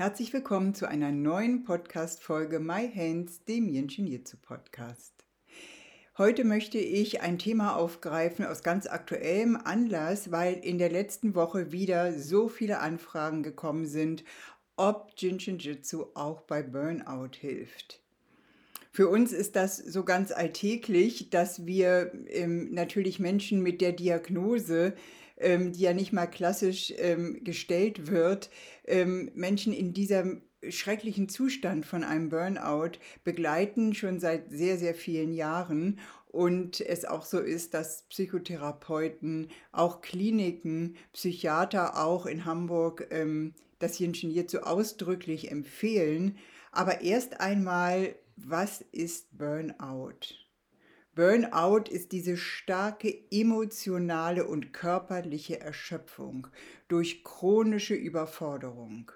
Herzlich willkommen zu einer neuen Podcast-Folge My Hands, dem Jenschen Jitsu Podcast. Heute möchte ich ein Thema aufgreifen aus ganz aktuellem Anlass, weil in der letzten Woche wieder so viele Anfragen gekommen sind, ob Jinshin Jitsu auch bei Burnout hilft. Für uns ist das so ganz alltäglich, dass wir ähm, natürlich Menschen mit der Diagnose ähm, die ja nicht mal klassisch ähm, gestellt wird, ähm, Menschen in diesem schrecklichen Zustand von einem Burnout begleiten schon seit sehr, sehr vielen Jahren und es auch so ist, dass Psychotherapeuten, auch Kliniken, Psychiater auch in Hamburg ähm, das Ingenieur so ausdrücklich empfehlen. Aber erst einmal, was ist Burnout? Burnout ist diese starke emotionale und körperliche Erschöpfung durch chronische Überforderung,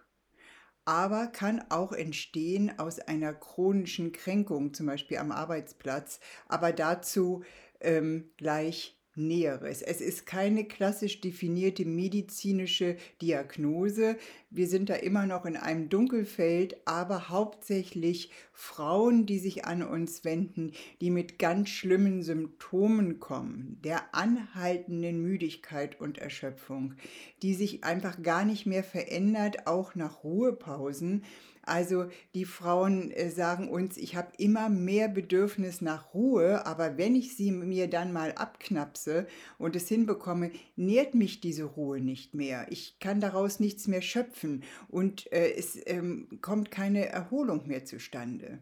aber kann auch entstehen aus einer chronischen Kränkung, zum Beispiel am Arbeitsplatz, aber dazu ähm, gleich Näheres. Es ist keine klassisch definierte medizinische Diagnose. Wir sind da immer noch in einem Dunkelfeld, aber hauptsächlich Frauen, die sich an uns wenden, die mit ganz schlimmen Symptomen kommen, der anhaltenden Müdigkeit und Erschöpfung, die sich einfach gar nicht mehr verändert, auch nach Ruhepausen also die Frauen äh, sagen uns, ich habe immer mehr Bedürfnis nach Ruhe, aber wenn ich sie mir dann mal abknapse und es hinbekomme, nährt mich diese Ruhe nicht mehr. Ich kann daraus nichts mehr schöpfen und äh, es ähm, kommt keine Erholung mehr zustande.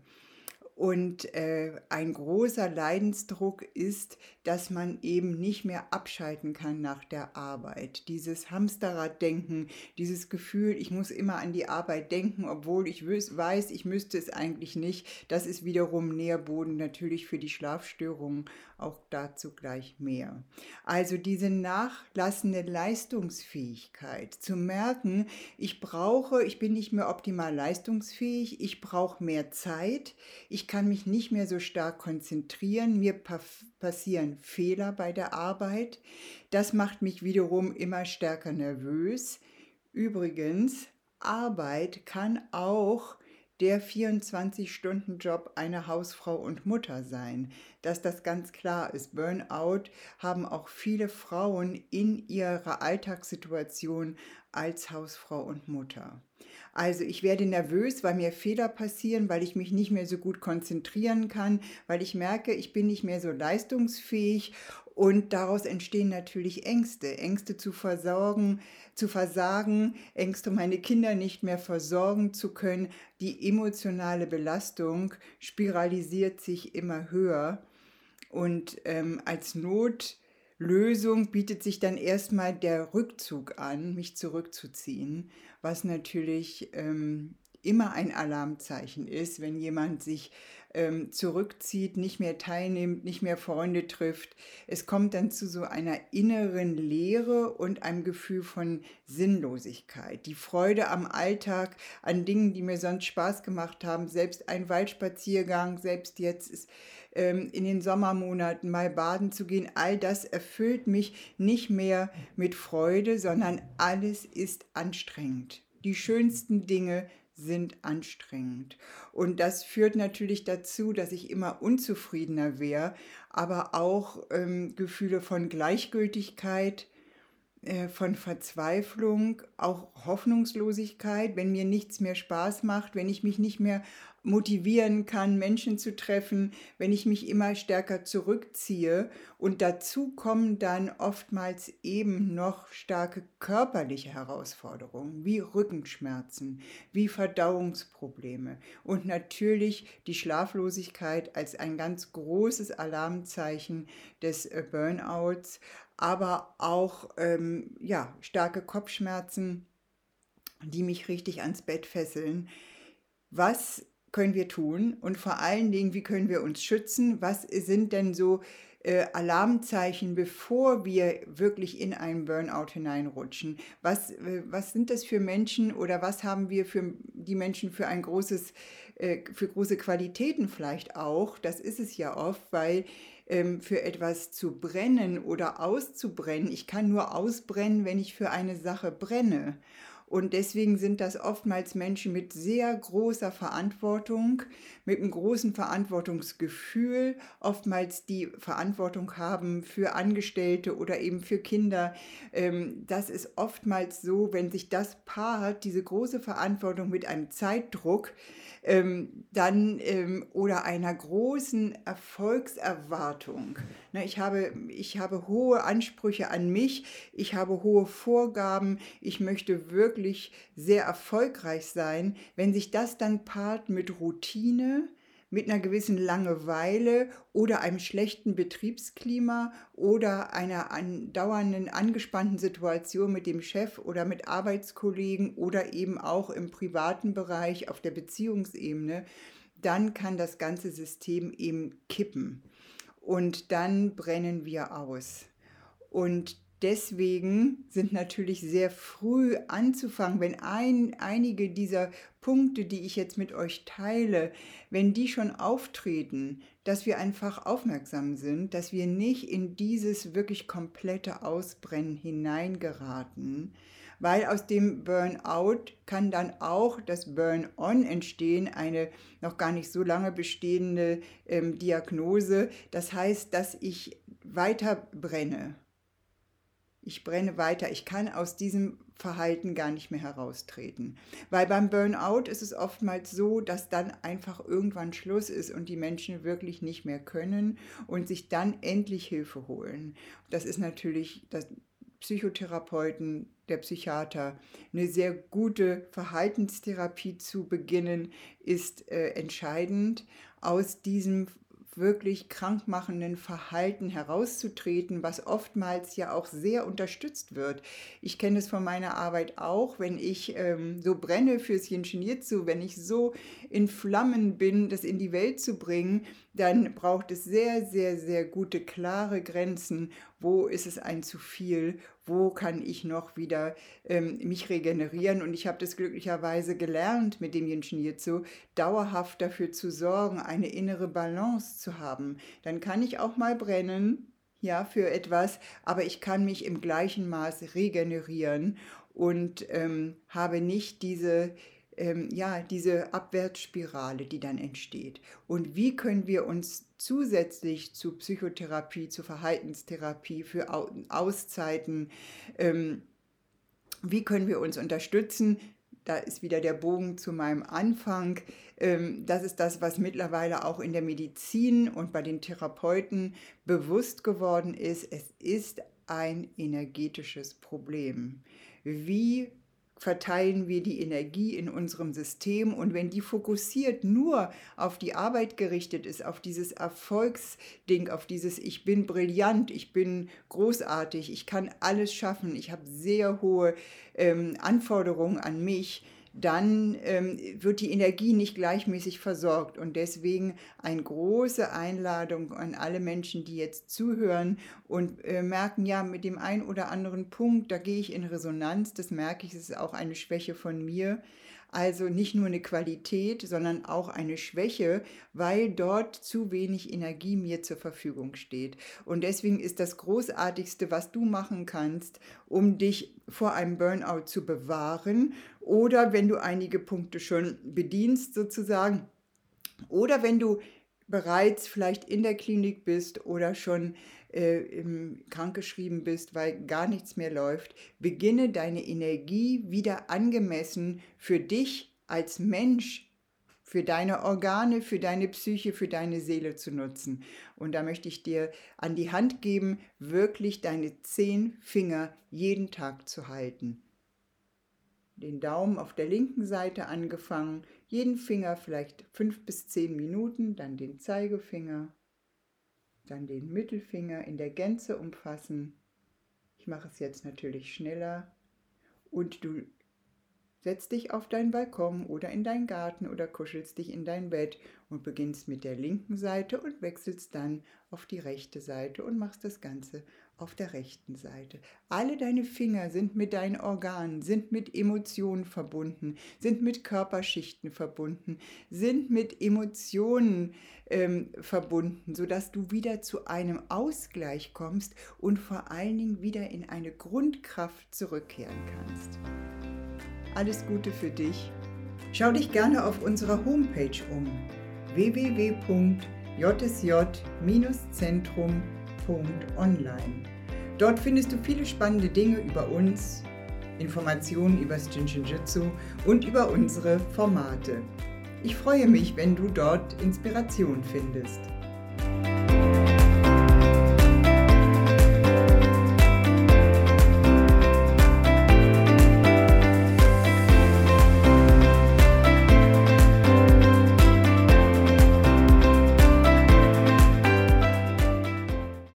Und äh, ein großer Leidensdruck ist, dass man eben nicht mehr abschalten kann nach der Arbeit. Dieses Hamsterraddenken, dieses Gefühl, ich muss immer an die Arbeit denken, obwohl ich weiß, ich müsste es eigentlich nicht, das ist wiederum Nährboden natürlich für die Schlafstörungen auch dazu gleich mehr. Also diese nachlassende Leistungsfähigkeit, zu merken, ich brauche, ich bin nicht mehr optimal leistungsfähig, ich brauche mehr Zeit, ich kann mich nicht mehr so stark konzentrieren, mir passieren Fehler bei der Arbeit, das macht mich wiederum immer stärker nervös. Übrigens, Arbeit kann auch der 24-Stunden-Job einer Hausfrau und Mutter sein. Dass das ganz klar ist. Burnout haben auch viele Frauen in ihrer Alltagssituation als Hausfrau und Mutter. Also ich werde nervös, weil mir Fehler passieren, weil ich mich nicht mehr so gut konzentrieren kann, weil ich merke, ich bin nicht mehr so leistungsfähig und daraus entstehen natürlich Ängste, Ängste zu versorgen, zu versagen, Ängste, meine Kinder nicht mehr versorgen zu können. Die emotionale Belastung spiralisiert sich immer höher. Und ähm, als Notlösung bietet sich dann erstmal der Rückzug an, mich zurückzuziehen, was natürlich ähm, immer ein Alarmzeichen ist, wenn jemand sich ähm, zurückzieht, nicht mehr teilnimmt, nicht mehr Freunde trifft. Es kommt dann zu so einer inneren Leere und einem Gefühl von Sinnlosigkeit. Die Freude am Alltag, an Dingen, die mir sonst Spaß gemacht haben, selbst ein Waldspaziergang, selbst jetzt ist ähm, in den Sommermonaten mal baden zu gehen, all das erfüllt mich nicht mehr mit Freude, sondern alles ist anstrengend. Die schönsten Dinge sind anstrengend. Und das führt natürlich dazu, dass ich immer unzufriedener wäre, aber auch ähm, Gefühle von Gleichgültigkeit, von Verzweiflung, auch Hoffnungslosigkeit, wenn mir nichts mehr Spaß macht, wenn ich mich nicht mehr motivieren kann, Menschen zu treffen, wenn ich mich immer stärker zurückziehe. Und dazu kommen dann oftmals eben noch starke körperliche Herausforderungen, wie Rückenschmerzen, wie Verdauungsprobleme und natürlich die Schlaflosigkeit als ein ganz großes Alarmzeichen des äh, Burnouts, aber auch ähm, ja, starke Kopfschmerzen, die mich richtig ans Bett fesseln. Was können wir tun und vor allen Dingen, wie können wir uns schützen? Was sind denn so äh, Alarmzeichen, bevor wir wirklich in einen Burnout hineinrutschen? Was, äh, was sind das für Menschen oder was haben wir für die Menschen für ein großes, äh, für große Qualitäten vielleicht auch? Das ist es ja oft, weil für etwas zu brennen oder auszubrennen, ich kann nur ausbrennen, wenn ich für eine Sache brenne. Und deswegen sind das oftmals Menschen mit sehr großer Verantwortung, mit einem großen Verantwortungsgefühl, oftmals die Verantwortung haben für Angestellte oder eben für Kinder. Ähm, das ist oftmals so, wenn sich das paart, diese große Verantwortung mit einem Zeitdruck, ähm, dann ähm, oder einer großen Erfolgserwartung. Ne, ich, habe, ich habe hohe Ansprüche an mich, ich habe hohe Vorgaben, ich möchte wirklich sehr erfolgreich sein. Wenn sich das dann paart mit Routine, mit einer gewissen Langeweile oder einem schlechten Betriebsklima oder einer andauernden angespannten Situation mit dem Chef oder mit Arbeitskollegen oder eben auch im privaten Bereich auf der Beziehungsebene, dann kann das ganze System eben kippen und dann brennen wir aus. Und deswegen sind natürlich sehr früh anzufangen, wenn ein, einige dieser Punkte, die ich jetzt mit euch teile, wenn die schon auftreten, dass wir einfach aufmerksam sind, dass wir nicht in dieses wirklich komplette Ausbrennen hineingeraten, weil aus dem Burnout kann dann auch das Burn-on entstehen, eine noch gar nicht so lange bestehende ähm, Diagnose. Das heißt, dass ich weiter brenne ich brenne weiter, ich kann aus diesem Verhalten gar nicht mehr heraustreten. Weil beim Burnout ist es oftmals so, dass dann einfach irgendwann Schluss ist und die Menschen wirklich nicht mehr können und sich dann endlich Hilfe holen. Das ist natürlich das Psychotherapeuten, der Psychiater, eine sehr gute Verhaltenstherapie zu beginnen, ist äh, entscheidend. Aus diesem wirklich krankmachenden Verhalten herauszutreten, was oftmals ja auch sehr unterstützt wird. Ich kenne es von meiner Arbeit auch, wenn ich ähm, so brenne fürs Jinjinjitsu, wenn ich so in Flammen bin, das in die Welt zu bringen, dann braucht es sehr, sehr, sehr gute, klare Grenzen. Wo ist es ein zu viel? Wo kann ich noch wieder ähm, mich regenerieren? Und ich habe das glücklicherweise gelernt mit dem Jinshin Jitsu, dauerhaft dafür zu sorgen, eine innere Balance zu haben. Dann kann ich auch mal brennen, ja, für etwas, aber ich kann mich im gleichen Maß regenerieren und ähm, habe nicht diese ähm, ja, diese Abwärtsspirale, die dann entsteht. Und wie können wir uns zusätzlich zu Psychotherapie, zu Verhaltenstherapie, für Auszeiten, ähm, wie können wir uns unterstützen? Da ist wieder der Bogen zu meinem Anfang. Ähm, das ist das, was mittlerweile auch in der Medizin und bei den Therapeuten bewusst geworden ist. Es ist ein energetisches Problem. Wie verteilen wir die Energie in unserem System. Und wenn die fokussiert nur auf die Arbeit gerichtet ist, auf dieses Erfolgsding, auf dieses Ich bin brillant, ich bin großartig, ich kann alles schaffen, ich habe sehr hohe ähm, Anforderungen an mich, dann ähm, wird die Energie nicht gleichmäßig versorgt. Und deswegen eine große Einladung an alle Menschen, die jetzt zuhören und äh, merken, ja, mit dem einen oder anderen Punkt, da gehe ich in Resonanz, das merke ich, es ist auch eine Schwäche von mir also nicht nur eine Qualität, sondern auch eine Schwäche, weil dort zu wenig Energie mir zur Verfügung steht. Und deswegen ist das Großartigste, was du machen kannst, um dich vor einem Burnout zu bewahren oder wenn du einige Punkte schon bedienst sozusagen oder wenn du bereits vielleicht in der Klinik bist oder schon äh, krankgeschrieben bist, weil gar nichts mehr läuft, beginne deine Energie wieder angemessen für dich als Mensch, für deine Organe, für deine Psyche, für deine Seele zu nutzen. Und da möchte ich dir an die Hand geben, wirklich deine zehn Finger jeden Tag zu halten. Den Daumen auf der linken Seite angefangen, jeden Finger vielleicht fünf bis zehn Minuten, dann den Zeigefinger, dann den Mittelfinger in der Gänze umfassen. Ich mache es jetzt natürlich schneller und du setzt dich auf deinen Balkon oder in deinen Garten oder kuschelst dich in dein Bett und beginnst mit der linken Seite und wechselst dann auf die rechte Seite und machst das Ganze auf der rechten Seite. Alle deine Finger sind mit deinen Organen, sind mit Emotionen verbunden, sind mit Körperschichten verbunden, sind mit Emotionen ähm, verbunden, sodass du wieder zu einem Ausgleich kommst und vor allen Dingen wieder in eine Grundkraft zurückkehren kannst. Alles Gute für dich. Schau dich gerne auf unserer Homepage um www.jsj-zentrum.online. Dort findest du viele spannende Dinge über uns, Informationen über das Jinshinjutsu und über unsere Formate. Ich freue mich, wenn du dort Inspiration findest.